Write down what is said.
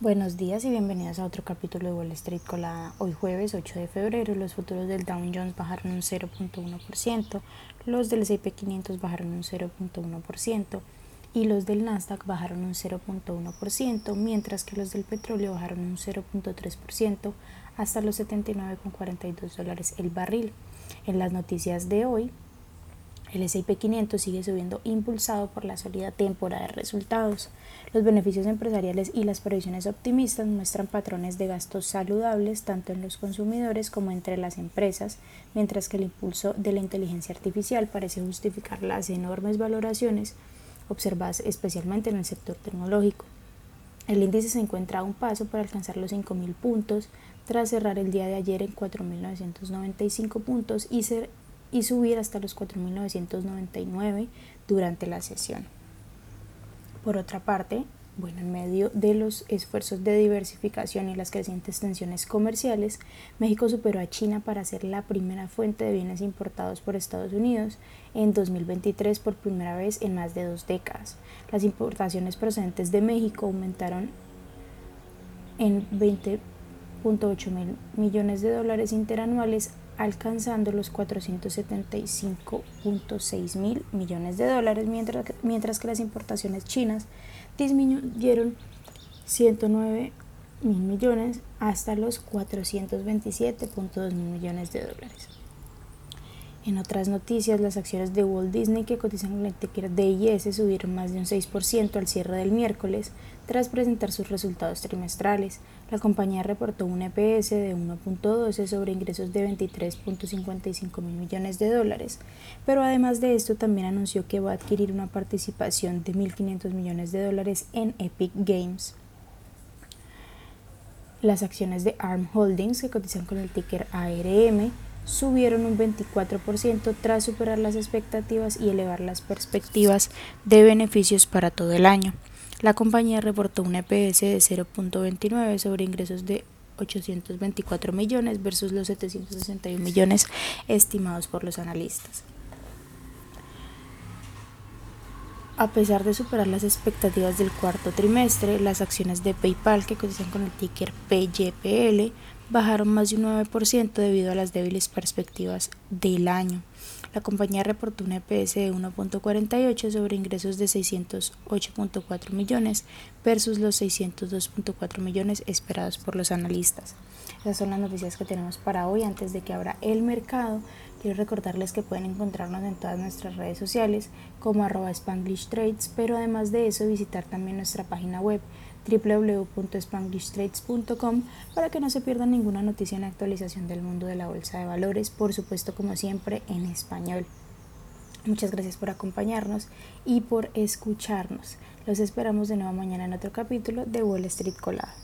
Buenos días y bienvenidos a otro capítulo de Wall Street Colada. Hoy jueves 8 de febrero los futuros del Dow Jones bajaron un 0.1%, los del S&P 500 bajaron un 0.1% y los del Nasdaq bajaron un 0.1%, mientras que los del petróleo bajaron un 0.3% hasta los 79.42 dólares el barril. En las noticias de hoy, el S&P 500 sigue subiendo impulsado por la sólida temporada de resultados. Los beneficios empresariales y las previsiones optimistas muestran patrones de gastos saludables tanto en los consumidores como entre las empresas, mientras que el impulso de la inteligencia artificial parece justificar las enormes valoraciones observadas especialmente en el sector tecnológico. El índice se encuentra a un paso para alcanzar los 5.000 puntos tras cerrar el día de ayer en 4.995 puntos y ser y subir hasta los 4.999 durante la sesión. Por otra parte, bueno, en medio de los esfuerzos de diversificación y las crecientes tensiones comerciales, México superó a China para ser la primera fuente de bienes importados por Estados Unidos en 2023 por primera vez en más de dos décadas. Las importaciones procedentes de México aumentaron en 20.8 mil millones de dólares interanuales alcanzando los 475.6 mil millones de dólares, mientras que, mientras que las importaciones chinas disminuyeron 109 mil millones hasta los 427.2 mil millones de dólares. En otras noticias, las acciones de Walt Disney que cotizan en el ticker DIS subieron más de un 6% al cierre del miércoles tras presentar sus resultados trimestrales. La compañía reportó un EPS de 1.12 sobre ingresos de 23.55 mil millones de dólares, pero además de esto también anunció que va a adquirir una participación de 1.500 millones de dólares en Epic Games. Las acciones de ARM Holdings que cotizan con el ticker ARM subieron un 24% tras superar las expectativas y elevar las perspectivas de beneficios para todo el año. La compañía reportó un EPS de 0.29 sobre ingresos de 824 millones versus los 761 millones estimados por los analistas. A pesar de superar las expectativas del cuarto trimestre, las acciones de PayPal que cotizan con el ticker PYPL bajaron más de un 9% debido a las débiles perspectivas del año. La compañía reportó un EPS de 1.48 sobre ingresos de 608.4 millones versus los 602.4 millones esperados por los analistas. Esas son las noticias que tenemos para hoy antes de que abra el mercado. Quiero recordarles que pueden encontrarnos en todas nuestras redes sociales como arroba Spanglish Trades, pero además de eso visitar también nuestra página web www.spanglishtrades.com para que no se pierdan ninguna noticia en actualización del mundo de la bolsa de valores, por supuesto como siempre en español. Muchas gracias por acompañarnos y por escucharnos. Los esperamos de nuevo mañana en otro capítulo de Wall Street Colada.